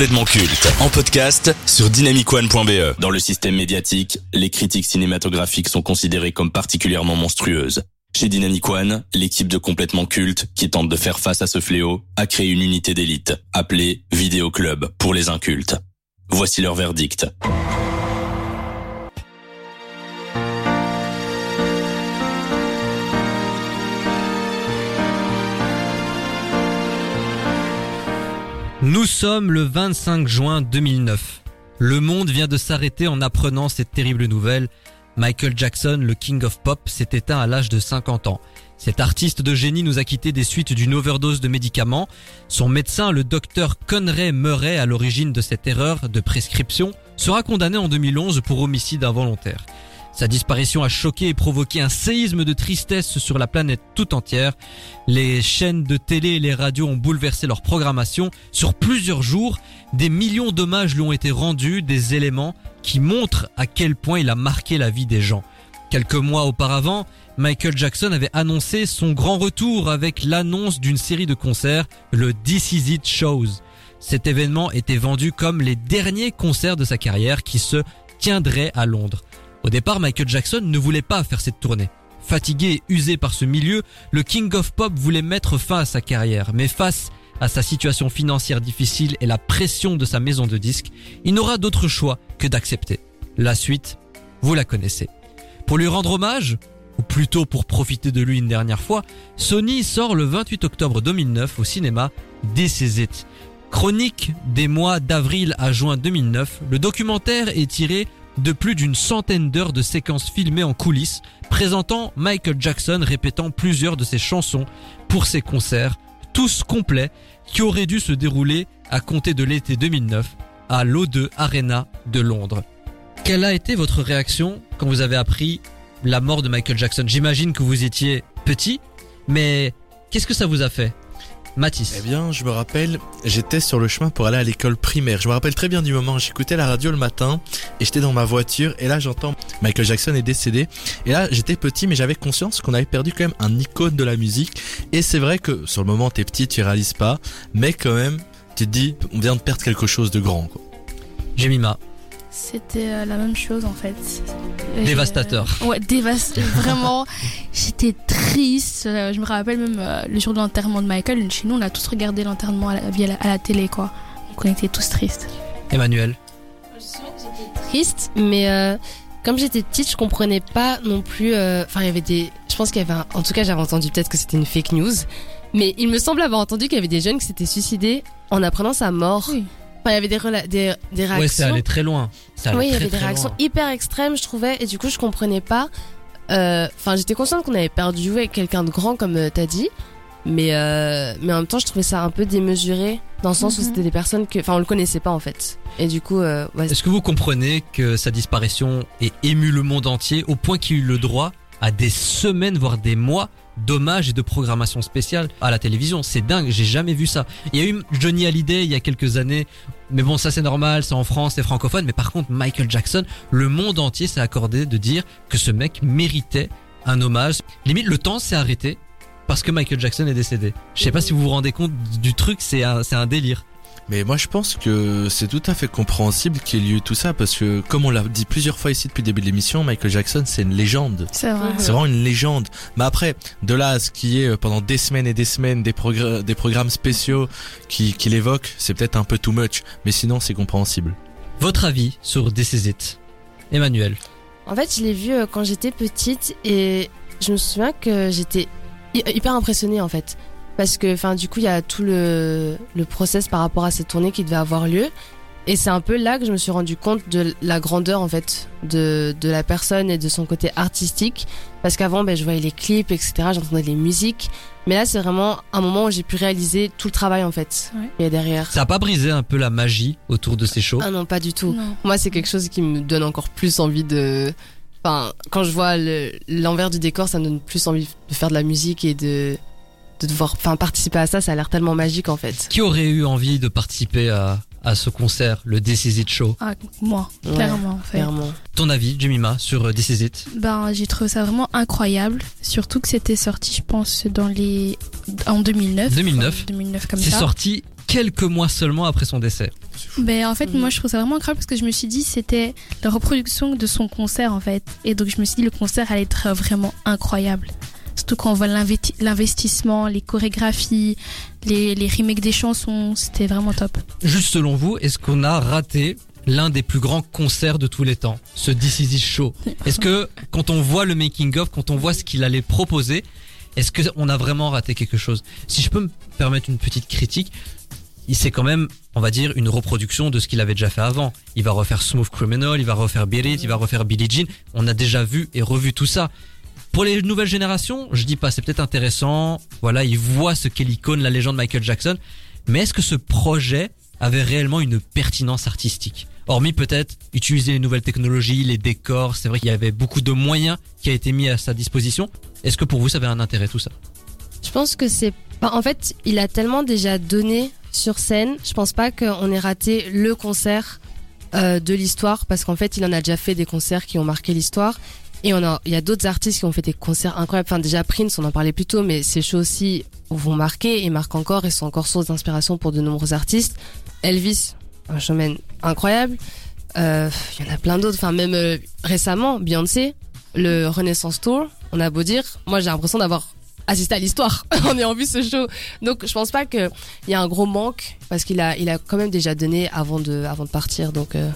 complètement culte en podcast sur dynamicone.be. Dans le système médiatique, les critiques cinématographiques sont considérées comme particulièrement monstrueuses. Chez Dynamic l'équipe de complètement culte, qui tente de faire face à ce fléau, a créé une unité d'élite, appelée Vidéo Club pour les incultes. Voici leur verdict. Nous sommes le 25 juin 2009. Le monde vient de s'arrêter en apprenant cette terrible nouvelle. Michael Jackson, le King of Pop, s'est éteint à l'âge de 50 ans. Cet artiste de génie nous a quitté des suites d'une overdose de médicaments. Son médecin, le docteur Conray Murray, à l'origine de cette erreur de prescription, sera condamné en 2011 pour homicide involontaire. Sa disparition a choqué et provoqué un séisme de tristesse sur la planète tout entière. Les chaînes de télé et les radios ont bouleversé leur programmation. Sur plusieurs jours, des millions d'hommages lui ont été rendus, des éléments qui montrent à quel point il a marqué la vie des gens. Quelques mois auparavant, Michael Jackson avait annoncé son grand retour avec l'annonce d'une série de concerts, le This Is It Shows. Cet événement était vendu comme les derniers concerts de sa carrière qui se tiendraient à Londres. Au départ, Michael Jackson ne voulait pas faire cette tournée. Fatigué et usé par ce milieu, le King of Pop voulait mettre fin à sa carrière, mais face à sa situation financière difficile et la pression de sa maison de disques, il n'aura d'autre choix que d'accepter. La suite, vous la connaissez. Pour lui rendre hommage, ou plutôt pour profiter de lui une dernière fois, Sony sort le 28 octobre 2009 au cinéma This. Chronique des mois d'avril à juin 2009, le documentaire est tiré de plus d'une centaine d'heures de séquences filmées en coulisses, présentant Michael Jackson répétant plusieurs de ses chansons pour ses concerts, tous complets, qui auraient dû se dérouler à compter de l'été 2009 à l'O2 Arena de Londres. Quelle a été votre réaction quand vous avez appris la mort de Michael Jackson? J'imagine que vous étiez petit, mais qu'est-ce que ça vous a fait? Mathis. Eh bien, je me rappelle, j'étais sur le chemin pour aller à l'école primaire. Je me rappelle très bien du moment, j'écoutais la radio le matin et j'étais dans ma voiture et là j'entends Michael Jackson est décédé. Et là, j'étais petit mais j'avais conscience qu'on avait perdu quand même un icône de la musique. Et c'est vrai que sur le moment, t'es petit, tu réalises pas, mais quand même, tu te dis, on vient de perdre quelque chose de grand. Quoi. Jemima. C'était euh, la même chose en fait. Et, Dévastateur. euh, ouais, dévastateur. Vraiment, j'étais triste. Euh, Je me rappelle même euh, le jour de l'enterrement de Michael. Chez nous, on a tous regardé l'enterrement à, la- via la- à la télé, quoi. Donc on était tous tristes. Emmanuel. triste, mais euh, comme j'étais petite, je comprenais pas non plus. euh, Enfin, il y avait des. Je pense qu'il y avait. un- En tout cas, j'avais entendu peut-être que c'était une fake news, mais il me semble avoir entendu qu'il y avait des jeunes qui s'étaient suicidés en apprenant sa mort. Oui. Enfin, il y avait des, rela- des, des réactions. Ouais, c'est allé très loin. Ça allait oui, il y très, avait des très réactions loin. hyper extrêmes, je trouvais, et du coup, je comprenais pas. Euh, Enfin, j'étais consciente qu'on avait perdu ouais, quelqu'un de grand, comme euh, t'as dit, mais euh, mais en même temps, je trouvais ça un peu démesuré, dans le sens où Mhm. c'était des personnes que, enfin, on le connaissait pas en fait, et du coup, euh, ouais, Est-ce que vous comprenez que sa disparition ait ému le monde entier au point qu'il eut le droit à des semaines, voire des mois d'hommages et de programmation spéciale à la télévision C'est dingue, j'ai jamais vu ça. Il y a eu Johnny Hallyday il y a quelques années, mais bon, ça c'est normal, c'est en France, c'est francophone, mais par contre Michael Jackson, le monde entier s'est accordé de dire que ce mec méritait un hommage. Limite, le temps s'est arrêté parce que Michael Jackson est décédé. Je sais pas si vous vous rendez compte du truc, c'est un, c'est un délire. Mais moi je pense que c'est tout à fait compréhensible qu'il y ait eu tout ça parce que comme on l'a dit plusieurs fois ici depuis le début de l'émission, Michael Jackson c'est une légende. C'est vrai. C'est vraiment une légende. Mais après, de là à ce qui est euh, pendant des semaines et des semaines des, progr- des programmes spéciaux qui, qui l'évoquent, c'est peut-être un peu too much. Mais sinon c'est compréhensible. Votre avis sur This Is It? Emmanuel. En fait, je l'ai vu euh, quand j'étais petite et je me souviens que j'étais hy- hyper impressionnée en fait. Parce que, enfin, du coup, il y a tout le, le process par rapport à cette tournée qui devait avoir lieu. Et c'est un peu là que je me suis rendu compte de la grandeur en fait de, de la personne et de son côté artistique. Parce qu'avant, ben, je voyais les clips, etc. J'entendais les musiques. Mais là, c'est vraiment un moment où j'ai pu réaliser tout le travail en fait. Ouais. Il y a derrière. Ça a pas brisé un peu la magie autour de ces shows? Ah non, pas du tout. Non. Moi, c'est quelque chose qui me donne encore plus envie de. Enfin, quand je vois le- l'envers du décor, ça me donne plus envie de faire de la musique et de de devoir, enfin, participer à ça. Ça a l'air tellement magique en fait. Qui aurait eu envie de participer à, à ce concert, le This Is It Show? Ah, moi, Ouais, clairement, en fait. Clairement. Ton avis, Jemima, sur euh, This Is It Ben, j'ai trouvé ça vraiment incroyable. Surtout que c'était sorti, je pense, dans les. en 2009. 2009. 2009 comme C'est ça. sorti quelques mois seulement après son décès. Ben, en fait, moi, je trouve ça vraiment incroyable parce que je me suis dit c'était la reproduction de son concert, en fait. Et donc, je me suis dit le concert allait être vraiment incroyable. Surtout quand on voit l'investi- l'investissement, les chorégraphies, les, remakes des chansons, c'était vraiment top. Juste selon vous, est-ce qu'on a raté l'un des plus grands concerts de tous les temps, ce This Show? Est-ce que quand on voit le making of, quand on voit ce qu'il allait proposer, est-ce que on a vraiment raté quelque chose? Si je peux me permettre une petite critique, c'est quand même, on va dire, une reproduction de ce qu'il avait déjà fait avant. Il va refaire Smooth Criminal, il va refaire Beat It, il va refaire Billie Jean. On a déjà vu et revu tout ça. Pour les nouvelles générations, je dis pas, c'est peut-être intéressant. Voilà, ils voient ce qu'est l'icône, la légende Michael Jackson. Mais est-ce que ce projet avait réellement une pertinence artistique? Hormis peut-être utiliser les nouvelles technologies, les décors, c'est vrai qu'il y avait beaucoup de moyens qui a été mis à sa disposition. Est-ce que pour vous ça avait un intérêt tout ça? Je pense que c'est. en fait, il a tellement déjà donné sur scène. Je pense pas qu'on ait raté le concert euh, de l'histoire parce qu'en fait, il en a déjà fait des concerts qui ont marqué l'histoire. Et on a, il y a d'autres artistes qui ont fait des concerts incroyables. Enfin, déjà Prince, on en parlait plus tôt, mais ces shows aussi vont marquer et marquent encore et sont encore source d'inspiration pour de nombreux artistes. Elvis, un showman incroyable. Euh, Il y en a plein d'autres. Enfin, même euh, récemment, Beyoncé, le Renaissance Tour. On a beau dire, moi j'ai l'impression d'avoir assisté à l'histoire en ayant vu ce show. Donc je pense pas qu'il y a un gros manque parce qu'il a, il a quand même déjà donné avant de, avant de partir. Donc euh,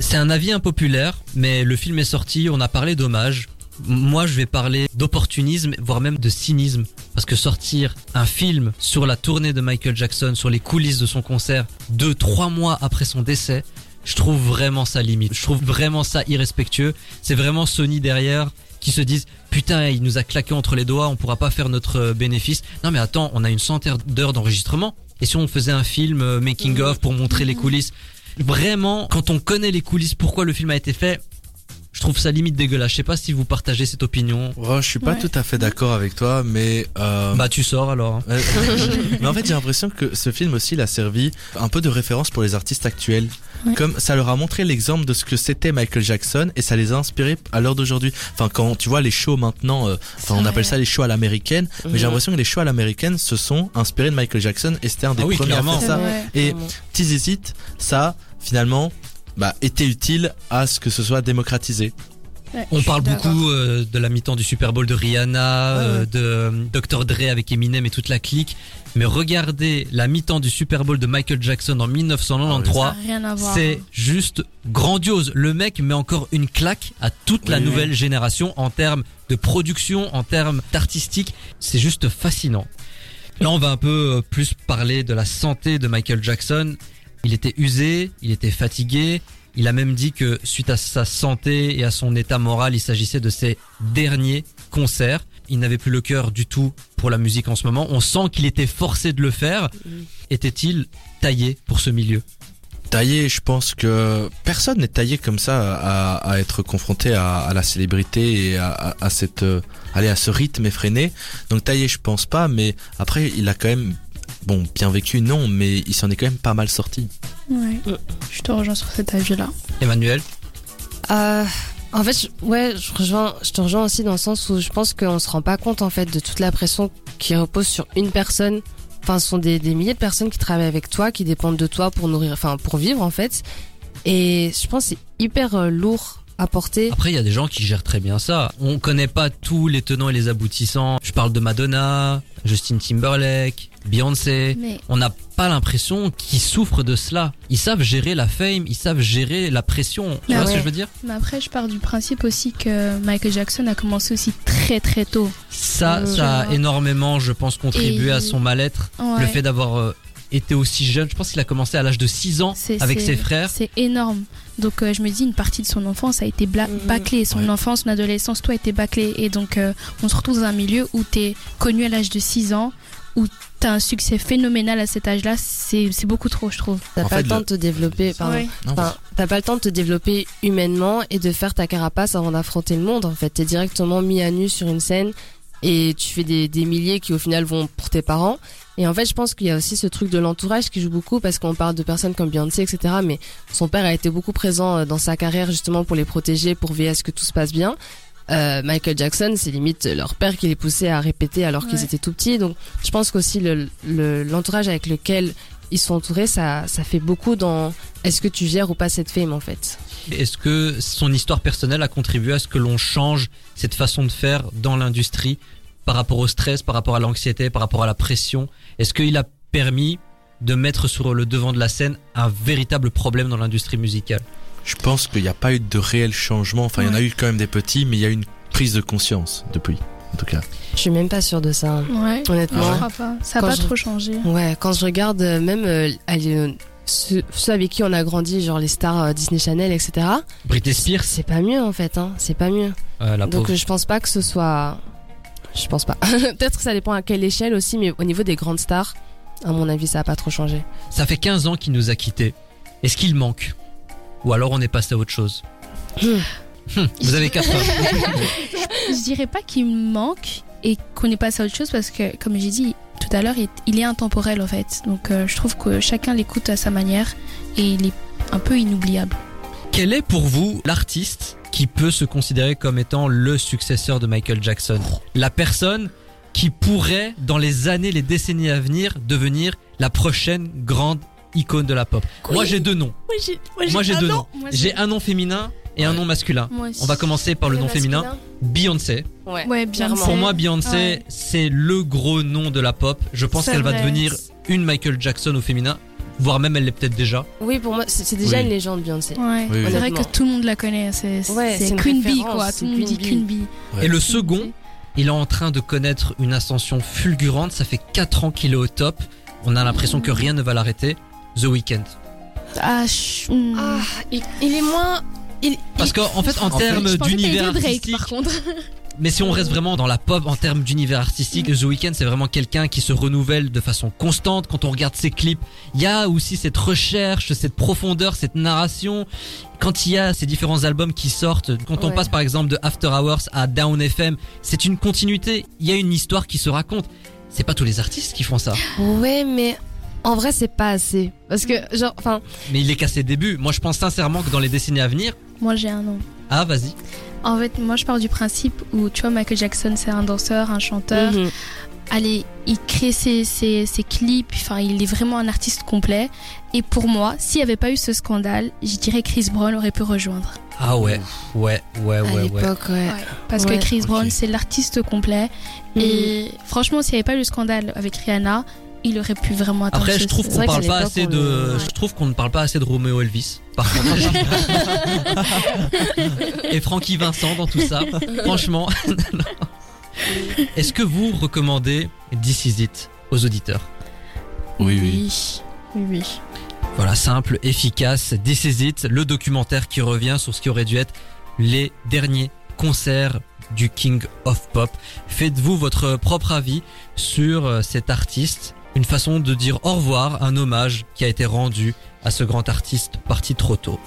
C'est un avis impopulaire, mais le film est sorti, on a parlé d'hommage. Moi, je vais parler d'opportunisme, voire même de cynisme. Parce que sortir un film sur la tournée de Michael Jackson, sur les coulisses de son concert, deux, trois mois après son décès, je trouve vraiment ça limite. Je trouve vraiment ça irrespectueux. C'est vraiment Sony derrière qui se disent putain il nous a claqué entre les doigts on pourra pas faire notre euh, bénéfice non mais attends on a une centaine d'heures d'enregistrement et si on faisait un film euh, making of pour montrer les coulisses vraiment quand on connaît les coulisses pourquoi le film a été fait je trouve ça limite dégueulasse je sais pas si vous partagez cette opinion Oh, je suis pas Ouais. tout à fait d'accord avec toi, mais euh, bah tu sors alors hein. mais en fait, j'ai l'impression que ce film aussi il a servi un peu de référence pour les artistes actuels. Ouais. Comme ça leur a montré l'exemple de ce que c'était Michael Jackson et ça les a inspirés à l'heure d'aujourd'hui. Enfin, quand tu vois les shows maintenant, euh, enfin, on appelle ça les shows à l'américaine, mais j'ai l'impression que les shows à l'américaine se sont inspirés de Michael Jackson et c'était un des Ah oui, premiers clairement. à faire ça. Ouais. Et vraiment. Tease Is It, ça, finalement, bah, était utile à ce que ce soit démocratisé. Ouais, On parle beaucoup euh, de la mi-temps du Super Bowl de Rihanna, euh, de euh, Dr. Dre avec Eminem et toute la clique. Mais regardez la mi-temps du Super Bowl de Michael Jackson en 1993. Ça a rien à voir. C'est juste grandiose. Le mec met encore une claque à toute la oui. nouvelle génération en termes de production, en termes d'artistique. C'est juste fascinant. Là, on va un peu plus parler de la santé de Michael Jackson. Il était usé, il était fatigué. Il a même dit que suite à sa santé et à son état moral, il s'agissait de ses derniers concerts. Il n'avait plus le cœur du tout pour la musique en ce moment. On sent qu'il était forcé de le faire. Était-il taillé pour ce milieu? Taillé, je pense que personne n'est taillé comme ça à, à être confronté à, à la célébrité et à, à, à cette, euh, aller à ce rythme effréné. Donc taillé, je pense pas, mais après, il a quand même, bon, bien vécu, non, mais il s'en est quand même pas mal sorti. Ouais. Je te rejoins sur cet avis-là. Emmanuel Euh, en fait, je- ouais, je, rejoins, je te rejoins aussi dans le sens où je pense qu'on se rend pas compte en fait de toute la pression qui repose sur une personne. Enfin, ce sont des, des milliers de personnes qui travaillent avec toi, qui dépendent de toi pour nourrir, enfin pour vivre en fait. Et je pense que c'est hyper euh, lourd à porter. Après, il y a des gens qui gèrent très bien ça. On connaît pas tous les tenants et les aboutissants. Je parle de Madonna, Justin Timberlake, Beyoncé. Mais On n'a pas l'impression qu'ils souffrent de cela. Ils savent gérer la fame, ils savent gérer la pression. Tu Ah vois ce que je veux dire? Mais après, je pars du principe aussi que Michael Jackson a commencé aussi très très tôt. Ça, Euh, ça a vois. énormément, je pense, contribué Et- à son mal-être. Ouais. Le fait d'avoir été aussi jeune. Je pense qu'il a commencé à l'âge de 6 ans avec ses frères. C'est énorme. Donc euh, je me dis, une partie de son enfance a été bla- Mhm. bâclée. Son Ouais. enfance, son adolescence, tout a été bâclé. Et donc euh, on se retrouve dans un milieu où tu es connu à l'âge de 6 ans, où tu as un succès phénoménal à cet âge-là. C'est beaucoup trop, je trouve. T'as pas fait, le temps de te développer, pardon. Ouais. Non, Enfin, t'as pas le temps de te développer humainement et de faire ta carapace avant d'affronter le monde. En fait, t'es directement mis à nu sur une scène et tu fais des, des milliers qui au final vont pour tes parents. Et en fait, je pense qu'il y a aussi ce truc de l'entourage qui joue beaucoup parce qu'on parle de personnes comme Beyoncé, etc. Mais son père a été beaucoup présent euh, dans sa carrière justement pour les protéger, pour veiller à ce que tout se passe bien. Euh, Michael Jackson, c'est limite leur père qui les poussait à répéter alors qu'ils étaient tout petits. Donc, je pense qu'aussi le, le- l'entourage avec lequel ils sont entourés, ça, ça fait beaucoup dans est-ce que tu gères ou pas cette fame en fait? Est-ce que son histoire personnelle a contribué à ce que l'on change cette façon de faire dans l'industrie? Par rapport au stress, par rapport à l'anxiété, par rapport à la pression Est-ce qu'il a permis de mettre sur le devant de la scène un véritable problème dans l'industrie musicale? Je pense qu'il n'y a pas eu de réel changement. Enfin, il y en a eu quand même des petits, mais il y a eu une prise de conscience depuis, en tout cas. Je suis même pas sûre de ça. Ouais. Honnêtement. Je crois pas. Ça a Quand pas je- trop changé. Ouais, quand je regarde euh, même euh, euh, ceux, ceux avec qui on a grandi, genre les stars euh, Disney Channel, etc. Britney Spears, C'est pas mieux en fait, hein. C'est pas mieux. euh, la Donc pauvre. je pense pas que ce soit. Je pense pas. Peut-être que ça dépend à quelle échelle aussi, mais au niveau des grandes stars, à mon avis, ça a pas trop changé. Ça fait 15 ans qu'il nous a quittés. Est-ce qu'il manque? Ou alors on est passé à autre chose? Hmm. Hum, Vous avez 4 heures. Je dirais pas qu'il manque et qu'on est passé à autre chose parce que, comme j'ai dit tout à l'heure, il, il est intemporel en fait. Donc euh, je trouve que chacun l'écoute à sa manière et il est un peu inoubliable. Quel est pour vous l'artiste qui peut se considérer comme étant le successeur de Michael Jackson La personne qui pourrait, dans les années, les décennies à venir, devenir la prochaine grande icône de la pop. Moi j'ai deux noms. Moi j'ai deux noms. J'ai un nom féminin et un nom masculin. On va commencer par le nom féminin. Beyoncé. Ouais, Ouais, clairement. Beyoncé. Pour moi, Beyoncé, Ouais. c'est le gros nom de la pop. Je pense qu'elle va devenir une Michael Jackson au féminin, voire même elle l'est peut-être déjà. Oui, pour moi, c'est déjà Oui. une légende, Beyoncé. Ouais. Oui, oui. C'est vrai que tout le monde la connaît. C'est Ouais, Queen Bee quoi. c'est Tout le monde dit Queen Bee. Ouais. Et le second, il est en train de connaître une ascension fulgurante. Ça fait 4 ans qu'il est au top. On a l'impression que rien ne va l'arrêter. The Weeknd. Ah. Ah, il, il est moins. Il, Parce qu'en en fait, en, termes d'univers Drake artistique, par contre. mais si on reste vraiment dans la pop en termes d'univers artistique, The Weeknd c'est vraiment quelqu'un qui se renouvelle de façon constante. Quand on regarde ses clips, il y a aussi cette recherche, cette profondeur, cette narration. Quand il y a ces différents albums qui sortent, quand on Ouais. passe par exemple de After Hours à Down FM, c'est une continuité. Il y a une histoire qui se raconte. C'est pas tous les artistes qui font ça. Ouais, mais en vrai, c'est pas assez. Parce que, genre, enfin, Mais il est qu'à ses débuts. Moi, je pense sincèrement que dans les décennies à venir, Moi j'ai un nom. Ah, vas-y. En fait, moi je pars du principe où tu vois Michael Jackson c'est un danseur, un chanteur. mhm. Allez, il crée ses, ses, ses clips, enfin il est vraiment un artiste complet. Et pour moi, s'il n'y avait pas eu ce scandale, je dirais Chris Brown aurait pu rejoindre. Ah ouais, ouais, ouais, à ouais, ouais. l'époque, ouais. Parce Ouais. que Chris. Brown c'est l'artiste complet. Mhm. Et franchement, s'il n'y avait pas eu le scandale avec Rihanna, il aurait pu vraiment atteindre Après, je trouve qu'on parle pas assez de, je trouve qu'on ne parle pas assez de Romeo Elvis. Par contre. Et Frankie Vincent dans tout ça. Franchement. Est-ce que vous recommandez This Is It aux auditeurs? Oui, oui. Oui, oui, oui. Voilà, simple, efficace. This Is It, le documentaire qui revient sur ce qui aurait dû être les derniers concerts du King of Pop. Faites-vous votre propre avis sur euh, cet artiste. Une façon de dire au revoir, un hommage qui a été rendu à ce grand artiste parti trop tôt.